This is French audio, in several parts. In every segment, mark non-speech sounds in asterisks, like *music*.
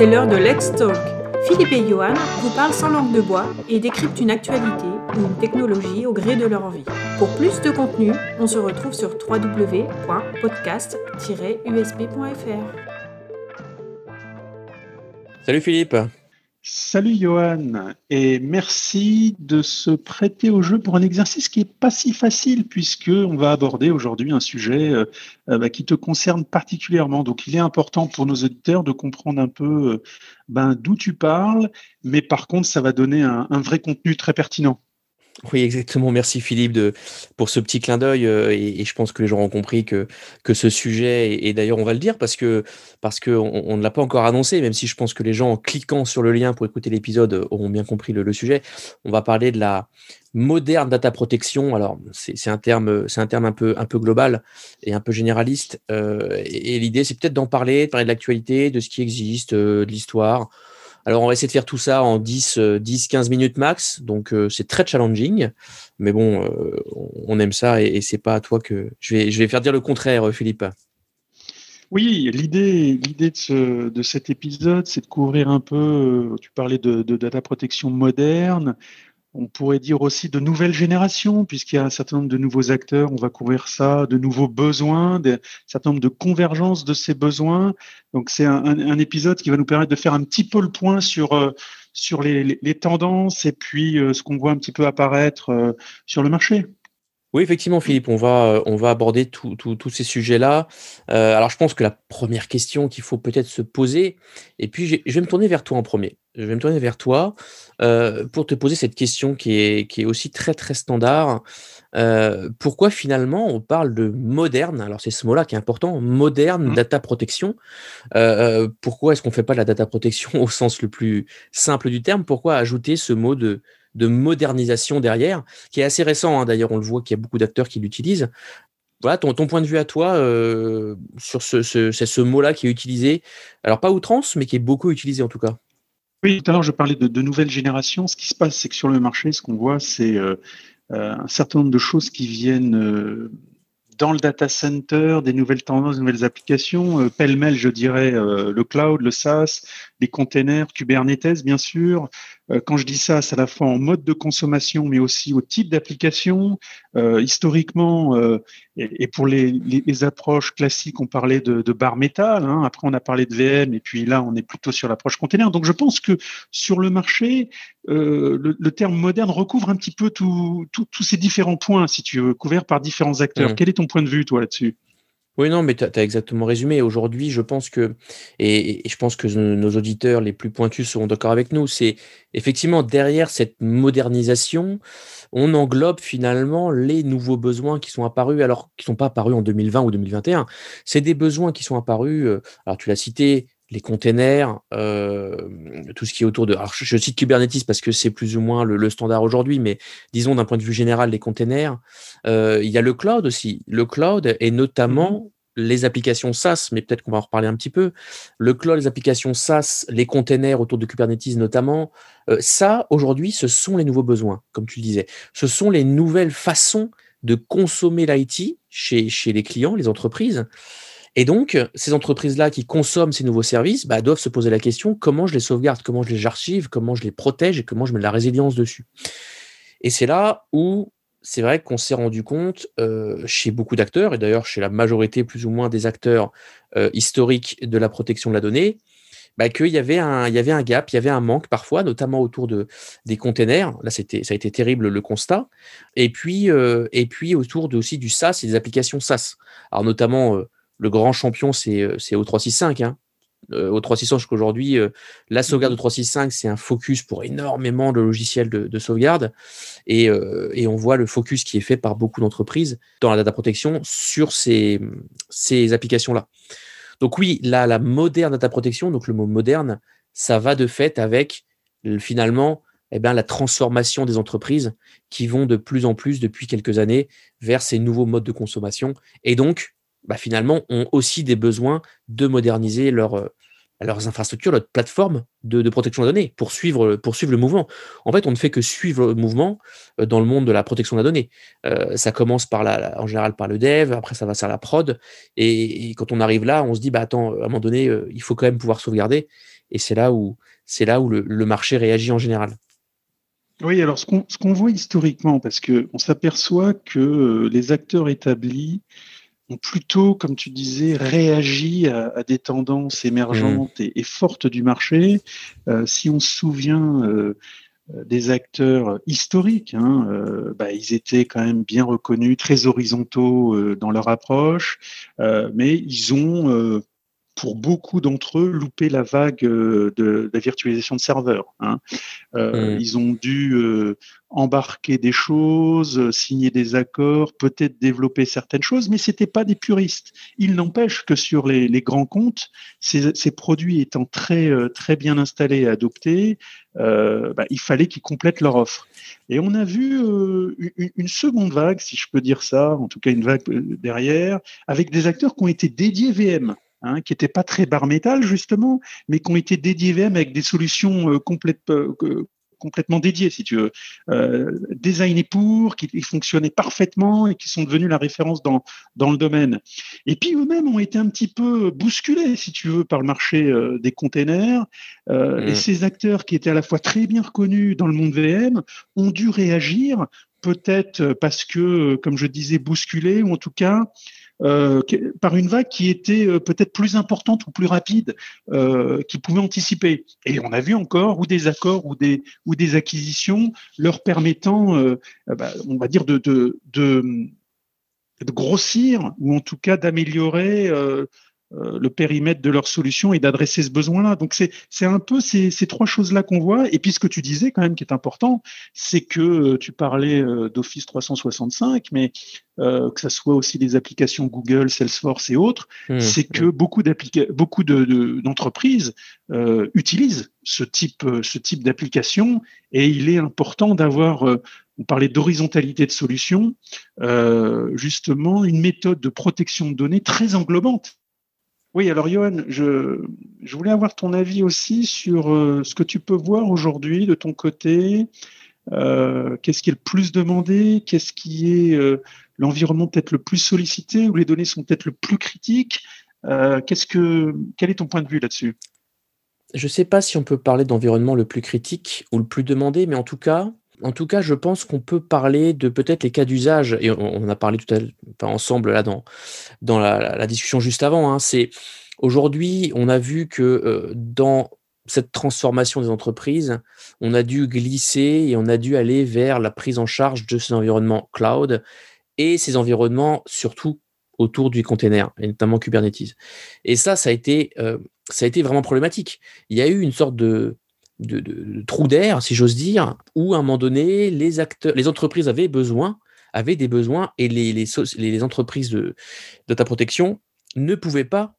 c'est l'heure de Let's Talk. Philippe et Johan vous parlent sans langue de bois et décryptent une actualité ou une technologie au gré de leur envie. Pour plus de contenu, on se retrouve sur www.podcast-usb.fr. Salut Philippe. Salut Johan et merci de se prêter au jeu pour un exercice qui est pas si facile puisque on va aborder aujourd'hui un sujet euh, euh, bah, qui te concerne particulièrement. Donc il est important pour nos auditeurs de comprendre un peu euh, ben, d'où tu parles, mais par contre ça va donner un vrai contenu très pertinent. Oui, exactement. Merci Philippe pour ce petit clin d'œil. Euh, et, je pense que les gens ont compris que, que ce sujet, et, d'ailleurs on va le dire parce que parce que on, ne l'a pas encore annoncé, même si je pense que les gens en cliquant sur le lien pour écouter l'épisode auront bien compris le, sujet. On va parler de la moderne data protection. Alors c'est un terme, c'est un terme un peu un peu global et un peu généraliste. Euh, et, l'idée c'est peut-être d'en parler, de parler de l'actualité, de ce qui existe, euh, de l'histoire. Alors, on va essayer de faire tout ça en 10, 10 15 minutes max. Donc, euh, c'est très challenging. Mais bon, euh, on aime ça et, c'est pas à toi que je vais, faire dire le contraire, euh, Philippe. Oui, l'idée, de, de, cet épisode, c'est de couvrir un peu. Tu parlais de data protection moderne on pourrait dire aussi de nouvelles générations, puisqu'il y a un certain nombre de nouveaux acteurs, on va couvrir ça, de nouveaux besoins, un certain nombre de convergences de ces besoins. Donc c'est un, épisode qui va nous permettre de faire un petit peu le point sur, euh, sur les, tendances et puis euh, ce qu'on voit un petit peu apparaître euh, sur le marché. Oui, effectivement, Philippe, on va, on va aborder tous ces sujets-là. alors, je pense que la première question qu'il faut peut-être se poser, et puis je vais me tourner vers toi en premier je vais me tourner vers toi euh, pour te poser cette question qui est, qui est aussi très très standard. Euh, pourquoi finalement on parle de moderne? Alors c'est ce mot-là qui est important, moderne mmh. data protection. Euh, pourquoi est-ce qu'on ne fait pas de la data protection *laughs* au sens le plus simple du terme? Pourquoi ajouter ce mot de, de modernisation derrière, qui est assez récent hein, d'ailleurs, on le voit qu'il y a beaucoup d'acteurs qui l'utilisent. Voilà, ton, point de vue à toi sur ce, ce, ce mot-là qui est utilisé, alors pas outrance, mais qui est beaucoup utilisé en tout cas. Oui, tout à l'heure, je parlais de, de nouvelles générations. Ce qui se passe, c'est que sur le marché, ce qu'on voit, c'est euh, euh, un certain nombre de choses qui viennent euh, dans le data center, des nouvelles tendances, des nouvelles applications. Pêle-mêle, je dirais, le cloud, le SaaS, les containers, Kubernetes, bien sûr, euh, quand je dis ça, c'est à la fois en mode de consommation, mais aussi au type d'application. Euh, historiquement, euh, et, pour les, les, approches classiques, on parlait de, de barre métal. Hein. Après, on a parlé de VM, et puis là, on est plutôt sur l'approche container. Donc, je pense que sur le marché, euh, le, le, terme moderne recouvre un petit peu tous ces différents points, si tu veux, couverts par différents acteurs. Mmh. Quel est ton point de vue, toi, là-dessus? Oui, non, mais tu as, exactement résumé. Aujourd'hui, je pense que, et, je pense que nos auditeurs les plus pointus seront d'accord avec nous, c'est effectivement derrière cette modernisation, on englobe finalement les nouveaux besoins qui sont apparus, alors qui ne sont pas apparus en 2020 ou 2021. C'est des besoins qui sont apparus, euh, alors tu l'as cité, les containers, euh, tout ce qui est autour de. Alors, je, cite Kubernetes parce que c'est plus ou moins le, standard aujourd'hui, mais disons d'un point de vue général, les containers. Euh, il y a le cloud aussi. Le cloud et notamment mmh les applications SaaS, mais peut-être qu'on va en reparler un petit peu. Le cloud, les applications SaaS, les containers autour de Kubernetes notamment. Euh, ça, aujourd'hui, ce sont les nouveaux besoins, comme tu le disais. Ce sont les nouvelles façons de consommer l'IT chez, chez les clients, les entreprises. Et donc, ces entreprises-là qui consomment ces nouveaux services bah, doivent se poser la question comment je les sauvegarde, comment je les archive, comment je les protège et comment je mets de la résilience dessus. Et c'est là où c'est vrai qu'on s'est rendu compte euh, chez beaucoup d'acteurs, et d'ailleurs chez la majorité plus ou moins des acteurs euh, historiques de la protection de la donnée, bah, qu'il y, y avait un gap, il y avait un manque parfois, notamment autour de, des containers. Là, ça a été terrible le constat. Et puis, euh, et puis autour de, aussi du SaaS et des applications SaaS. Alors, notamment, le grand champion, c'est euh, O365. Hein. Euh, O365 jusqu'aujourd'hui, euh, la sauvegarde de 365, c'est un focus pour énormément de logiciels de, sauvegarde. Et, on voit le focus qui est fait par beaucoup d'entreprises dans la data protection sur ces, ces applications-là. Donc oui, là, la moderne data protection, donc le mot moderne, ça va de fait avec finalement eh bien, la transformation des entreprises qui vont de plus en plus depuis quelques années vers ces nouveaux modes de consommation et donc bah, finalement, ont aussi des besoins de moderniser euh, leurs infrastructures, leur plateforme de, protection données pour suivre, pour suivre le mouvement. En fait, on ne fait que suivre le mouvement euh, dans le monde de la protection de la donnée. Euh, ça commence par la, en général par le dev, après ça va sur la prod, et, quand on arrive là, on se dit bah attends, à un moment donné, il faut quand même pouvoir sauvegarder, et c'est là où c'est là où le, marché réagit en général. Oui, alors ce qu'on voit historiquement, parce qu'on s'aperçoit que les acteurs établis ont plutôt, comme tu disais, réagi à, des tendances émergentes mmh. et, fortes du marché. Euh, si on se souvient euh, des acteurs historiques, hein, euh, bah, ils étaient quand même bien reconnus, très horizontaux dans leur approche, mais ils ont pour beaucoup d'entre eux, loupé la vague de, la virtualisation de serveurs. Hein. Mmh. Ils ont dû embarquer des choses, signer des accords, peut-être développer certaines choses, mais c'était pas des puristes. Il n'empêche que sur les, grands comptes, ces, produits étant très euh, très bien installés et adoptés, euh, bah, il fallait qu'ils complètent leur offre. Et on a vu euh, une, seconde vague, si je peux dire ça, en tout cas une vague derrière, avec des acteurs qui ont été dédiés VM. Hein, qui n'étaient pas très bar métal justement, mais qui ont été dédiés VM avec des solutions complètes, complètement dédiés, si tu veux, euh, designés pour, qui fonctionnaient parfaitement et qui sont devenus la référence dans, dans le domaine. Et puis eux-mêmes ont été un petit peu bousculés, si tu veux, par le marché euh, des containers. Euh, et mm. ces acteurs qui étaient à la fois très bien reconnus dans le monde VM ont dû réagir, peut-être parce que, comme je disais, bousculés, ou en tout cas euh, par une vague qui était euh, peut-être plus importante ou plus rapide, euh, qui pouvait anticiper. Et on a vu encore ou des accords ou des acquisitions leur permettant, bah, on va dire de, grossir ou en tout cas d'améliorer euh, le périmètre de leur solution et d'adresser ce besoin-là. Donc c'est c'est un peu ces, ces trois choses-là qu'on voit. Et puis ce que tu disais quand même qui est important, c'est que euh, tu parlais euh, d'Office 365, mais que ça soit aussi des applications Google, Salesforce et autres, mmh. c'est que beaucoup beaucoup de, d'entreprises utilisent ce type ce type d'application et il est important d'avoir on parlait d'horizontalité de solutions, justement une méthode de protection de données très englobante oui, alors Johan, je, voulais avoir ton avis aussi sur euh, ce que tu peux voir aujourd'hui de ton côté. Euh, qu'est-ce qui est le plus demandé? Qu'est-ce qui est euh, l'environnement peut-être le plus sollicité Ou les données sont peut-être le plus critiques? Quel est ton point de vue là-dessus? Je ne sais pas si on peut parler d'environnement le plus critique ou le plus demandé, mais en tout cas, en tout cas, je pense qu'on peut parler de peut-être les cas d'usage, et on, a parlé tout à l'heure ensemble là dans, dans la, discussion juste avant. Hein. c'est aujourd'hui, on a vu que euh, dans cette transformation des entreprises, on a dû glisser et on a dû aller vers la prise en charge de ces environnements cloud et ces environnements surtout autour du container, et notamment Kubernetes. Et ça, ça a été, euh, ça a été vraiment problématique. Il y a eu une sorte de, de, trou d'air, si j'ose dire, où à un moment donné, les acteurs, les entreprises avaient des besoins, et les, entreprises de data protection ne pouvaient pas,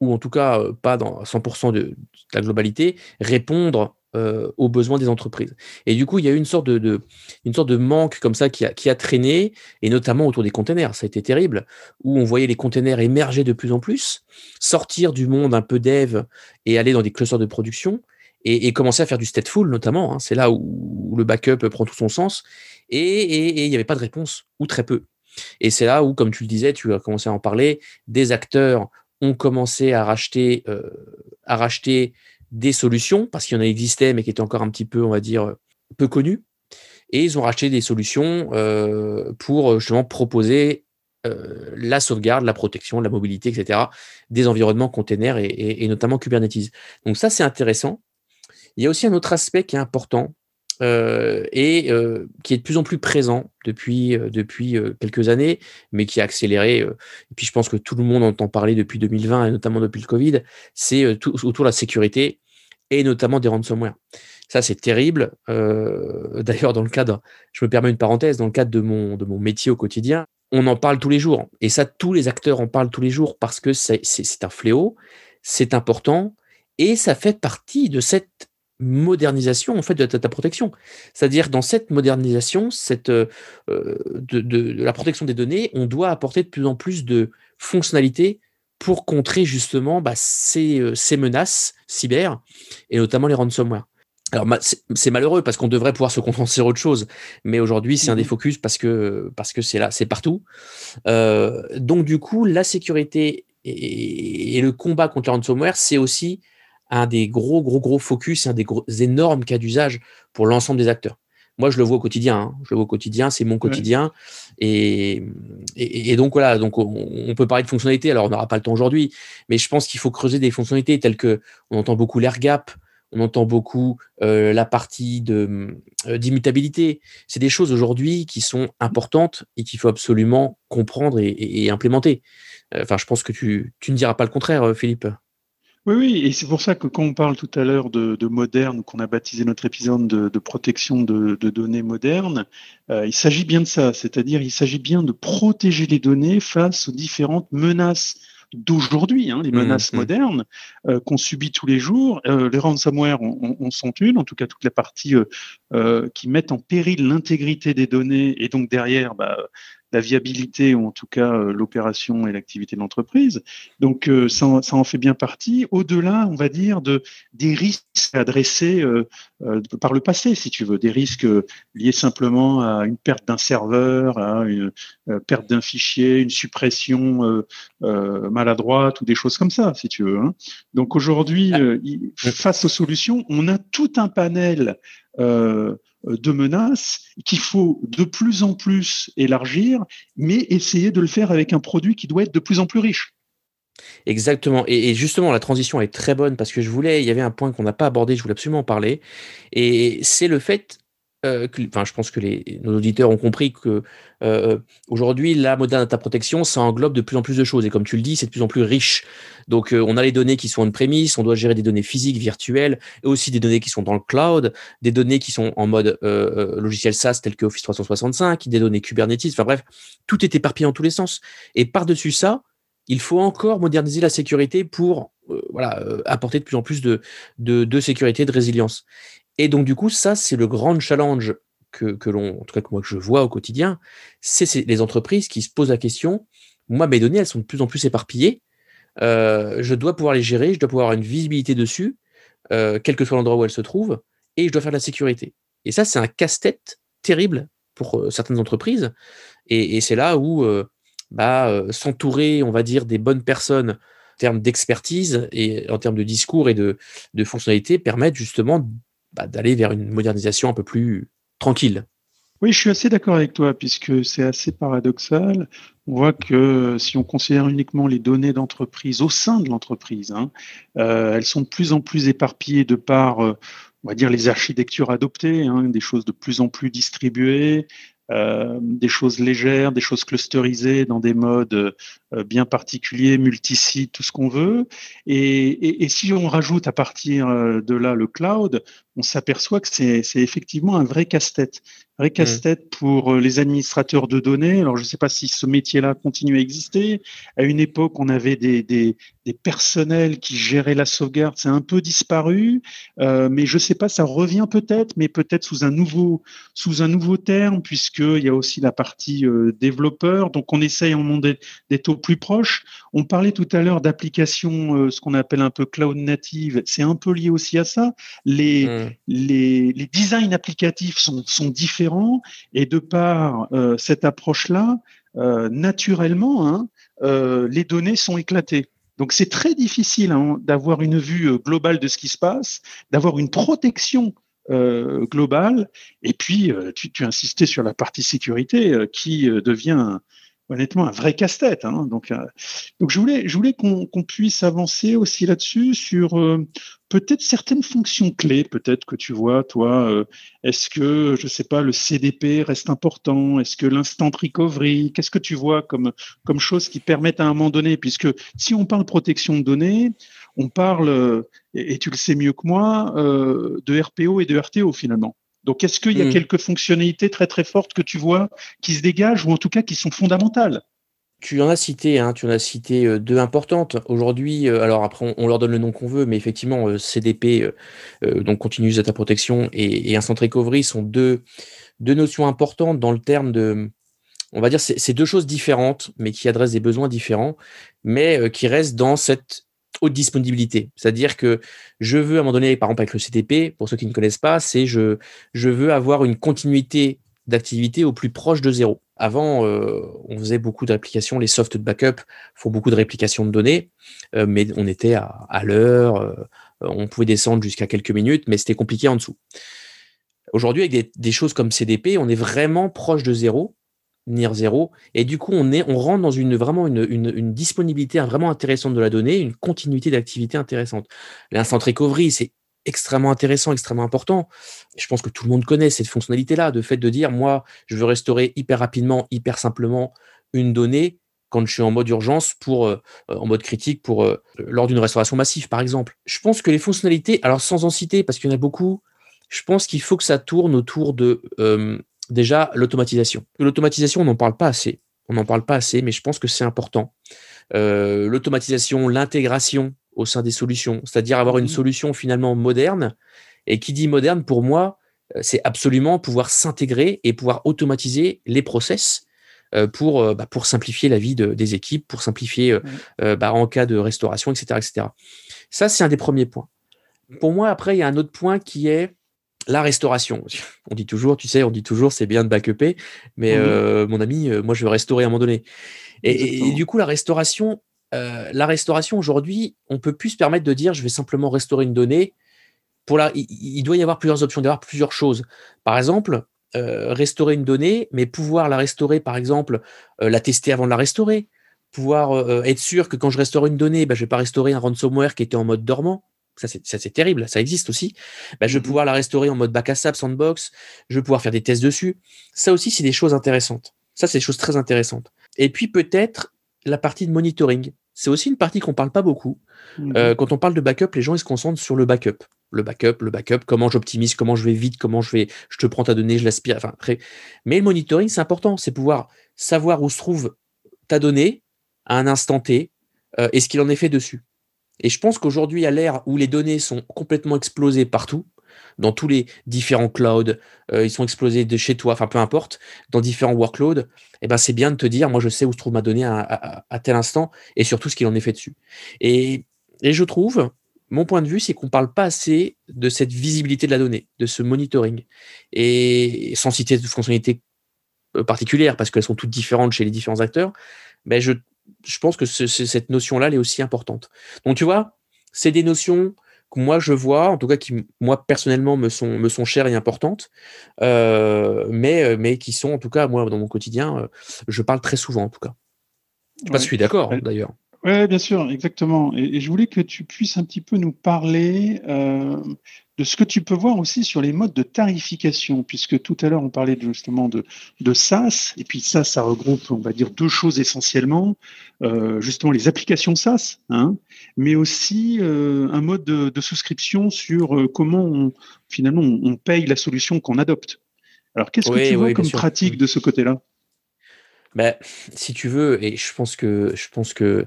ou en tout cas euh, pas dans 100% de, la globalité, répondre euh, aux besoins des entreprises. Et du coup, il y a eu une sorte de, une sorte de manque comme ça qui a, qui a, traîné, et notamment autour des containers. Ça a été terrible, où on voyait les containers émerger de plus en plus, sortir du monde un peu dev et aller dans des clusters de production et, commencer à faire du stateful notamment. Hein. c'est là où, le backup prend tout son sens. Et il n'y avait pas de réponse, ou très peu. Et c'est là où, comme tu le disais, tu as commencé à en parler, des acteurs ont commencé à racheter, euh, à racheter des solutions, parce qu'il y en existait, mais qui étaient encore un petit peu, on va dire, peu connues. Et ils ont racheté des solutions euh, pour justement proposer euh, la sauvegarde, la protection, la mobilité, etc., des environnements containers et notamment Kubernetes. Donc ça, c'est intéressant. Il y a aussi un autre aspect qui est important euh, et euh, qui est de plus en plus présent depuis, euh, depuis quelques années, mais qui a accéléré. et puis je pense que tout le monde entend parler depuis 2020 et notamment depuis le Covid, c'est autour de la sécurité et notamment des ransomware. Ça, c'est terrible. *laughs* D'ailleurs, dans le cadre, je me permets une parenthèse, dans le cadre de mon, de mon métier au quotidien, on en parle tous les jours. Et ça, tous les acteurs en parlent tous les jours parce que c'est un fléau, c'est important et ça fait partie de cette modernisation en fait de la protection. C'est-à-dire dans cette modernisation, cette, euh, de, la protection des données, on doit apporter de plus en plus de fonctionnalités pour contrer justement bah, ces, ces, menaces cyber et notamment les ransomware. Alors c'est malheureux parce qu'on devrait pouvoir se concentrer sur autre chose, mais aujourd'hui c'est un des mmh focus parce que parce que c'est là, c'est partout. Euh, donc du coup la sécurité et, le combat contre le ransomware c'est aussi un des gros gros gros focus, un des gros, énormes cas d'usage pour l'ensemble des acteurs. Moi je le vois au quotidien, hein. je le vois au quotidien, c'est mon quotidien et, et, donc voilà donc on, peut parler de fonctionnalités. Alors on n'aura pas le temps aujourd'hui, mais je pense qu'il faut creuser des fonctionnalités telles que on entend beaucoup l'air gap on entend beaucoup euh, la partie de euh, d'immutabilité. C'est des choses aujourd'hui qui sont importantes et qu'il faut absolument comprendre et, implémenter. Euh, enfin, je pense que tu, tu ne diras pas le contraire, Philippe. Oui, oui, et c'est pour ça que quand on parle tout à l'heure de, moderne, qu'on a baptisé notre épisode de, protection de, données modernes, il s'agit bien de ça, c'est-à-dire il s'agit bien de protéger les données face aux différentes menaces d'aujourd'hui, hein, les mmh, menaces mmh. modernes euh, qu'on subit tous les jours. Euh, les ransomware on, sont une, en tout cas toute la partie euh, qui mettent en péril l'intégrité des données et donc derrière bah, la viabilité ou en tout cas euh, l'opération et l'activité de l'entreprise. Donc euh, ça, en fait bien partie. Au-delà, on va dire, de des risques adressés euh, par le passé, si tu veux, des risques liés simplement à une perte d'un serveur, à une perte d'un fichier, une suppression maladroite ou des choses comme ça, si tu veux. Hein. Donc aujourd'hui, ah. face aux solutions, on a tout un panel euh, de menaces qu'il faut de plus en plus élargir, mais essayer de le faire avec un produit qui doit être de plus en plus riche. Exactement. Et, justement, la transition est très bonne parce que je voulais, il y avait un point qu'on n'a pas abordé, je voulais absolument en parler. Et c'est le fait euh, je pense que nos auditeurs ont compris que euh, aujourd'hui, la moderne data protection, ça englobe de plus en plus de choses. Et comme tu le dis, c'est de plus en plus riche. Donc, euh, on a les données qui sont en prémisse, on doit gérer des données physiques, virtuelles, et aussi des données qui sont dans le cloud, des données qui sont en mode logiciel SaaS tel que Office 365, des données Kubernetes. Enfin bref, tout est éparpillé en tous les sens. Et par-dessus ça, il faut encore moderniser la sécurité pour voilà, apporter de plus en plus de, de, sécurité, de résilience. Et donc, du coup, ça, c'est le grand challenge que, l'on, en tout cas, que moi, que je vois au quotidien, c'est les entreprises qui se posent la question, moi, mes données, elles sont de plus en plus éparpillées, euh, je dois pouvoir les gérer, je dois pouvoir avoir une visibilité dessus, euh, quel que soit l'endroit où elles se trouvent, et je dois faire de la sécurité. Et ça, c'est un casse-tête terrible pour euh, certaines entreprises. Et, c'est là où bah, s'entourer, on va dire, des bonnes personnes en termes d'expertise et en termes de discours et de, de fonctionnalités permettent justement bah, d'aller vers une modernisation un peu plus tranquille. Oui, je suis assez d'accord avec toi, puisque c'est assez paradoxal. On voit que si on considère uniquement les données d'entreprise au sein de l'entreprise, hein, euh, elles sont de plus en plus éparpillées de par, euh, on va dire, les architectures adoptées, hein, des choses de plus en plus distribuées, euh, des choses légères, des choses clusterisées dans des modes euh, bien particuliers, multisites, tout ce qu'on veut. Et, si on rajoute à partir euh, de là le cloud, on s'aperçoit que c'est effectivement un vrai casse-tête. Vrai mmh. casse-tête pour les administrateurs de données. Alors, je ne sais pas si ce métier-là continue à exister. À une époque, on avait des, des, des personnels qui géraient la sauvegarde. C'est un peu disparu, euh, mais je ne sais pas, ça revient peut-être, mais peut-être sous un nouveau, sous un nouveau terme, puisqu'il y a aussi la partie euh, développeur. Donc, on essaye en monde d'être au plus proche. On parlait tout à l'heure d'applications, euh, ce qu'on appelle un peu cloud native. C'est un peu lié aussi à ça. Les, mmh. les, les, designs applicatifs sont, sont, différents et de par euh, cette approche-là, euh, naturellement, hein, les données sont éclatées. Donc c'est très difficile hein, d'avoir une vue globale de ce qui se passe, d'avoir une protection globale. Et puis, tu, tu, insistais sur la partie sécurité qui devient honnêtement un vrai casse-tête. Hein. Donc, euh, donc je voulais, qu'on puisse avancer aussi là-dessus sur euh, peut-être certaines fonctions clés, peut-être que tu vois, toi, euh, est-ce que, je sais pas, le CDP reste important? Est-ce que l'instant recovery? Qu'est-ce que tu vois comme, comme choses qui permettent à un moment donné Puisque si on parle protection de données, on parle, et tu le sais mieux que moi, de RPO et de RTO finalement. Donc, est-ce qu'il y a hmm. quelques fonctionnalités très très fortes que tu vois qui se dégagent ou en tout cas qui sont fondamentales? Tu en as cité, hein, tu en as cité euh, deux importantes. Aujourd'hui, euh, alors après, on, leur donne le nom qu'on veut, mais effectivement, euh, CDP, donc Continuous Data Protection et, Instant Recovery sont deux, deux notions importantes dans le terme de, on va dire, c'est deux choses différentes, mais qui adressent des besoins différents, mais qui restent dans cette disponibilité. C'est-à-dire que je veux, à un moment donné, par exemple avec le CTP, pour ceux qui ne connaissent pas, c'est je, je veux avoir une continuité d'activité au plus proche de zéro. Avant, euh, on faisait beaucoup de réplications, les soft de backup font beaucoup de réplications de données, euh, mais on était à, l'heure, euh, on pouvait descendre jusqu'à quelques minutes, mais c'était compliqué en dessous. Aujourd'hui, avec des, choses comme CDP, on est vraiment proche de zéro, near zéro, et du coup, on, est, on rentre dans une, vraiment une, une disponibilité vraiment intéressante de la donnée, une continuité d'activité intéressante. L'instant recovery, c'est extrêmement intéressant, extrêmement important. Je pense que tout le monde connaît cette fonctionnalité-là, de fait de dire, moi, je veux restaurer hyper rapidement, hyper simplement une donnée quand je suis en mode urgence pour euh, en mode critique pour euh, lors d'une restauration massive par exemple. Je pense que les fonctionnalités, alors sans en citer parce qu'il y en a beaucoup, je pense qu'il faut que ça tourne autour de euh, déjà l'automatisation. L'automatisation, on n'en parle pas assez. On n'en parle pas assez, mais je pense que c'est important. l'automatisation, l'intégration au sein des solutions, c'est-à-dire avoir une solution finalement moderne. Et qui dit moderne, pour moi, euh, c'est absolument pouvoir s'intégrer et pouvoir automatiser les process euh, pour, euh, bah, pour simplifier la vie des équipes, pour simplifier bah, en cas de restauration, etc. etc. Ça, c'est un des premiers points. Pour moi, après, il y a un autre point qui est la restauration. *laughs* On dit toujours, tu sais, on dit toujours, c'est bien de backuper, mais mon ami, moi, je veux restaurer à un moment donné. et, du coup, la restauration, euh, la restauration aujourd'hui, on peut plus se permettre de dire je vais simplement restaurer une donnée. Pour la, il, doit y avoir plusieurs options, d'avoir plusieurs choses. Par exemple, euh, restaurer une donnée, mais pouvoir la restaurer, par exemple, euh, la tester avant de la restaurer, pouvoir être sûr que quand je restaure une donnée, bah, je ne vais pas restaurer un ransomware qui était en mode dormant. Ça, c'est terrible, ça existe aussi. Bah, je vais mmh pouvoir la restaurer en mode back ASAP, sandbox. Je vais pouvoir faire des tests dessus. Ça aussi, c'est des choses intéressantes. Ça, c'est des choses très intéressantes. Et puis, peut-être la partie de monitoring c'est aussi une partie qu'on parle pas beaucoup. Mhm. Euh, quand on parle de backup, les gens ils se concentrent sur le backup. Le backup, le backup, comment j'optimise, comment je vais vite, comment je vais, je te prends ta donnée, je l'aspire. Enfin, Mais le monitoring, c'est important. C'est pouvoir savoir où se trouve ta donnée à un instant T euh, et ce qu'il en est fait dessus. Et je pense qu'aujourd'hui, à l'ère où les données sont complètement explosées partout, dans tous les différents clouds, euh, ils sont explosés de chez toi, enfin peu importe, dans différents workloads, eh ben c'est bien de te dire, moi je sais où se trouve ma donnée à, tel instant et surtout ce qu'il en est fait dessus. Et, je trouve, mon point de vue, c'est qu'on ne parle pas assez de cette visibilité de la donnée, de ce monitoring. Et sans citer de fonctionnalités euh, particulières, parce qu'elles sont toutes différentes chez les différents acteurs, mais je, je pense que cette notion-là, elle est aussi importante. Donc tu vois, c'est des notions que moi je vois, en tout cas qui moi personnellement me sont, me sont chères et importantes, euh, mais, euh, mais qui sont en tout cas moi dans mon quotidien, euh, je parle très souvent en tout cas. Je suis d'accord d'ailleurs. Oui, bien sûr, exactement. Et, je voulais que tu puisses un petit peu nous parler de ce que tu peux voir aussi sur les modes de tarification, puisque tout à l'heure on parlait justement de, de SaaS, et puis ça, ça regroupe, on va dire, deux choses essentiellement, euh, justement les applications SaaS, hein, mais aussi euh, un mode de, souscription sur euh, comment on, finalement on, paye la solution qu'on adopte. Alors qu'est-ce que tu vois comme pratique de ce côté-là? Ben, si tu veux, et je pense que je pense que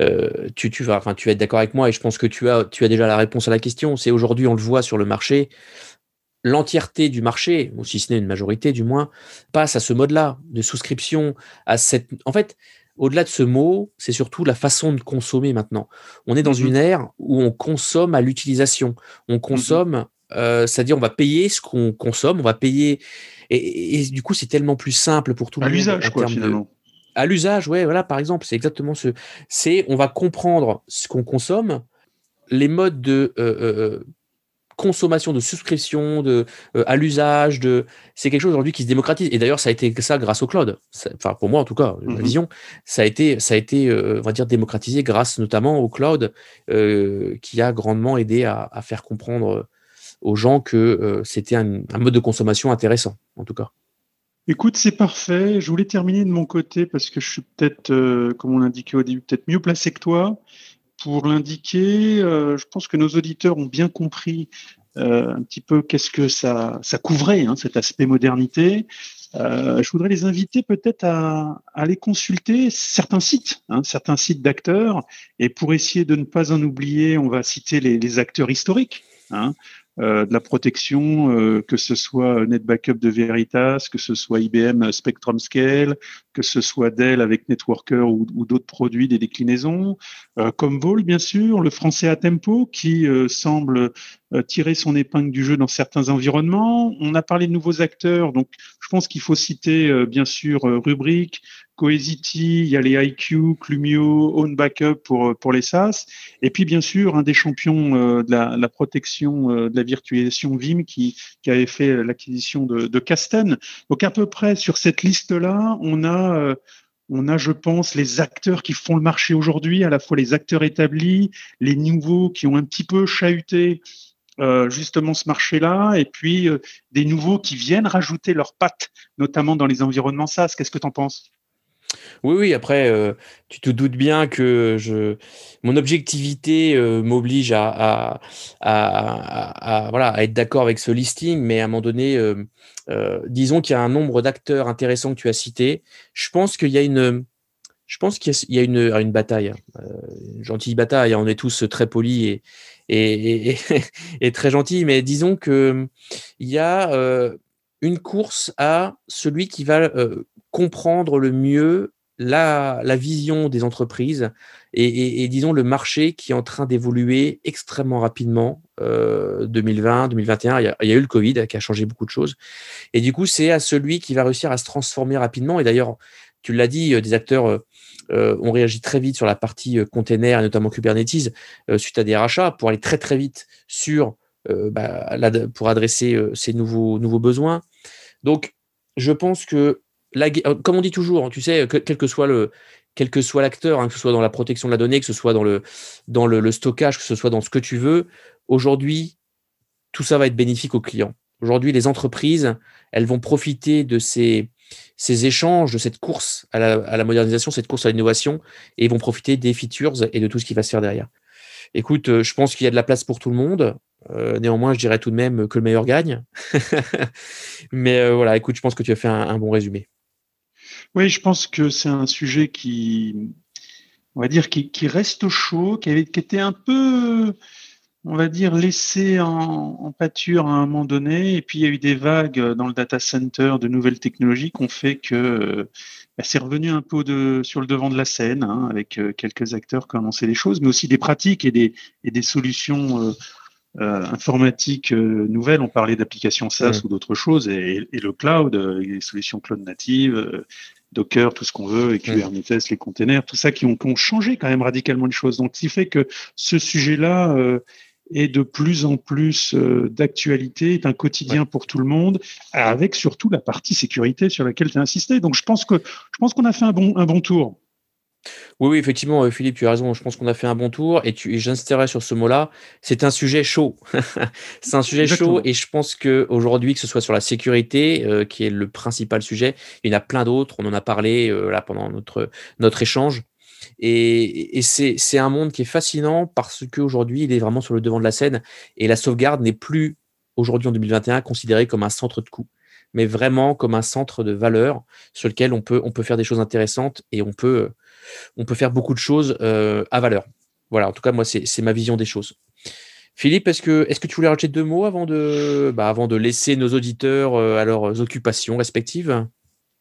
euh, tu, tu, vas, enfin, tu vas être d'accord avec moi et je pense que tu as, tu as déjà la réponse à la question. C'est aujourd'hui, on le voit sur le marché, l'entièreté du marché, ou si ce n'est une majorité du moins, passe à ce mode-là de souscription. À cette... En fait, au-delà de ce mot, c'est surtout la façon de consommer maintenant. On est dans mmh une ère où on consomme à l'utilisation. On mmh consomme, euh, c'est-à-dire on va payer ce qu'on consomme, on va payer. Et, du coup, c'est tellement plus simple pour tout le monde. À l'usage, quoi, finalement à l'usage, ouais, voilà, par exemple, c'est exactement ce. C'est, on va comprendre ce qu'on consomme, les modes de euh, euh, euh, consommation, de souscription, de à l'usage, de. C'est quelque chose aujourd'hui qui se démocratise. Et d'ailleurs, ça a été ça grâce au cloud. Enfin, pour moi, en tout cas, ma mmh vision, ça a été, ça a été, on va dire, démocratisé grâce notamment au cloud, qui a grandement aidé à, faire comprendre aux gens que c'était un mode de consommation intéressant, en tout cas. Écoute, c'est parfait. Je voulais terminer de mon côté parce que je suis peut-être, euh, comme on l'indiquait au début, peut-être mieux placé que toi pour l'indiquer. Euh, je pense que nos auditeurs ont bien compris euh, un petit peu qu'est-ce que ça, ça couvrait, hein, cet aspect modernité. je voudrais les inviter peut-être à, aller consulter certains sites, hein, certains sites d'acteurs. Et pour essayer de ne pas en oublier, on va citer les, les acteurs historiques. Hein. De la protection, que ce soit NetBackup de Veritas, que ce soit IBM Spectrum Scale, que ce soit Dell avec Networker ou, d'autres produits, des déclinaisons, comme Vol bien sûr, le français à tempo qui semble tirer son épingle du jeu dans certains environnements. On a parlé de nouveaux acteurs, donc je pense qu'il faut citer bien sûr Rubrik, Cohesity, il y a les IQ, Clumio, Own Backup pour, pour les SaaS. Et puis, bien sûr, un des champions euh, de la, protection euh, de la virtualisation Vim qui, qui avait fait l'acquisition de, de Casten. Donc, à peu près sur cette liste-là, on a, euh, on a, je pense, les acteurs qui font le marché aujourd'hui, à la fois les acteurs établis, les nouveaux qui ont un petit peu chahuté justement ce marché-là, et puis des nouveaux qui viennent rajouter leurs pattes, notamment dans les environnements SaaS. Qu'est-ce que tu en penses? Oui, oui, après, euh, tu te doutes bien que mon objectivité euh, m'oblige à, à, voilà, à être d'accord avec ce listing, mais à un moment donné, euh, disons qu'il y a un nombre d'acteurs intéressants que tu as cités. Je pense qu'il y a une, je pense qu'il y a, une, une bataille, une gentille bataille. On est tous très polis et, et, et, *laughs* très gentils, mais disons qu'il y a une course à celui qui va comprendre le mieux la, vision des entreprises et, disons le marché qui est en train d'évoluer extrêmement rapidement. 2020, 2021, il y, a, eu le Covid qui a changé beaucoup de choses. Et du coup, c'est à celui qui va réussir à se transformer rapidement. Et d'ailleurs, tu l'as dit, des acteurs euh, ont réagi très vite sur la partie container, et notamment Kubernetes, suite à des rachats, pour aller très très vite sur bah, pour adresser ces nouveaux, nouveaux besoins. Donc, je pense que euh, comme on dit toujours, tu sais, quel que soit le, quel que soit l'acteur, hein, que ce soit dans la protection de la donnée, que ce soit dans le, dans le, stockage, que ce soit dans ce que tu veux, aujourd'hui, tout ça va être bénéfique aux clients. Aujourd'hui, les entreprises, elles vont profiter de ces, ces échanges, de cette course à la, à la modernisation, cette course à l'innovation, et ils vont profiter des features et de tout ce qui va se faire derrière. Écoute, euh, je pense qu'il y a de la place pour tout le monde. Euh, néanmoins, je dirais tout de même que le meilleur gagne. *laughs* Mais voilà, écoute, je pense que tu as fait un bon résumé. Oui, je pense que c'est un sujet qui, on va dire, qui, reste chaud, qui était un peu, on va dire, laissé en, pâture à un moment donné. Et puis, il y a eu des vagues dans le data center de nouvelles technologies qui ont fait que bah, c'est revenu un peu de, sur le devant de la scène, hein, avec euh, quelques acteurs qui ont annoncé des choses, mais aussi des pratiques et des, et des solutions. Euh, euh, informatiques nouvelles, on parlait d'applications SaaS ou d'autres choses, et, et, le cloud, les solutions cloud natives, Docker, tout ce qu'on veut, et Kubernetes, les containers, tout ça qui ont, changé quand même radicalement les choses. Donc, ce qui fait que ce sujet-là euh, est de plus en plus euh, d'actualité, est un quotidien pour tout le monde, avec surtout la partie sécurité sur laquelle tu as insisté. Donc, je pense que je pense qu'on a fait un bon, un bon tour. Oui, oui, effectivement, euh, Philippe, tu as raison. Je pense qu'on a fait un bon tour et, tu, j'insisterai sur ce mot-là. C'est un sujet chaud. *laughs* c'est un sujet chaud et je pense qu'aujourd'hui, que ce soit sur la sécurité, euh, qui est le principal sujet, il y en a plein d'autres. On en a parlé euh, là pendant notre, notre échange. Et, c'est, un monde qui est fascinant parce qu'aujourd'hui, il est vraiment sur le devant de la scène et la sauvegarde n'est plus, aujourd'hui en 2021, considérée comme un centre de coût mais vraiment comme un centre de valeur sur lequel on peut, faire des choses intéressantes et on peut faire beaucoup de choses euh, à valeur. Voilà, en tout cas, moi, c'est ma vision des choses. Philippe, est-ce que, tu voulais rajouter deux mots avant de, bah, laisser nos auditeurs euh, à leurs occupations respectives?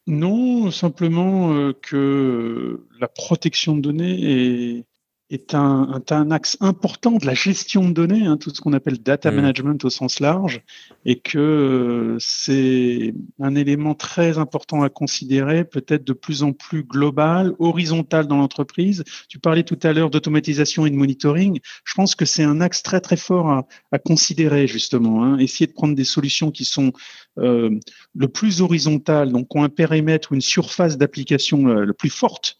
Non, simplement euh, que la protection de données est, est un, un, axe important de la gestion de données, hein, tout ce qu'on appelle data mm. management au sens large, et que euh, c'est un élément très important à considérer, peut-être de plus en plus global, horizontal dans l'entreprise. Tu parlais tout à l'heure d'automatisation et de monitoring. Je pense que c'est un axe très très fort à, à considérer justement. Hein. Essayer de prendre des solutions qui sont euh, le plus horizontales, donc ont un périmètre ou une surface d'application euh, le plus forte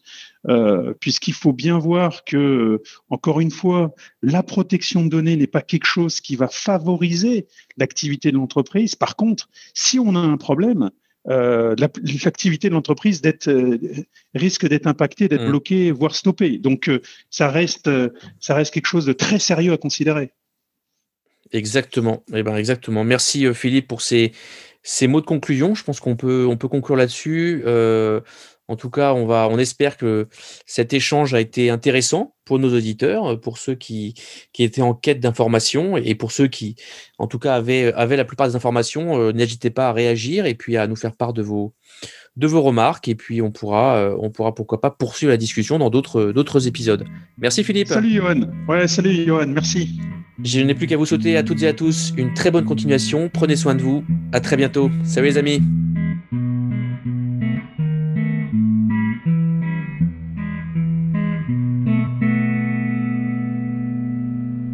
euh, puisqu'il faut bien voir que, encore une fois, la protection de données n'est pas quelque chose qui va favoriser l'activité de l'entreprise. Par contre, si on a un problème, euh, l'activité de l'entreprise euh, risque d'être impactée, d'être mmh. bloquée, voire stoppée. Donc, ça reste, ça reste quelque chose de très sérieux à considérer. Exactement. Eh ben, exactement. Merci Philippe pour ces, ces mots de conclusion. Je pense qu'on peut, on peut conclure là-dessus En tout cas, on, va, on espère que cet échange a été intéressant pour nos auditeurs, pour ceux qui, qui étaient en quête d'informations et pour ceux qui, en tout cas, avaient, avaient la plupart des informations. Euh, n'hésitez pas à réagir et puis à nous faire part de vos, de vos remarques et puis on pourra, euh, on pourra pourquoi pas poursuivre la discussion dans d'autres, d'autres épisodes. Merci Philippe. Salut Johan. Ouais, salut Johan. Merci. Je n'ai plus qu'à vous souhaiter à toutes et à tous une très bonne continuation. Prenez soin de vous. À très bientôt. Salut les amis.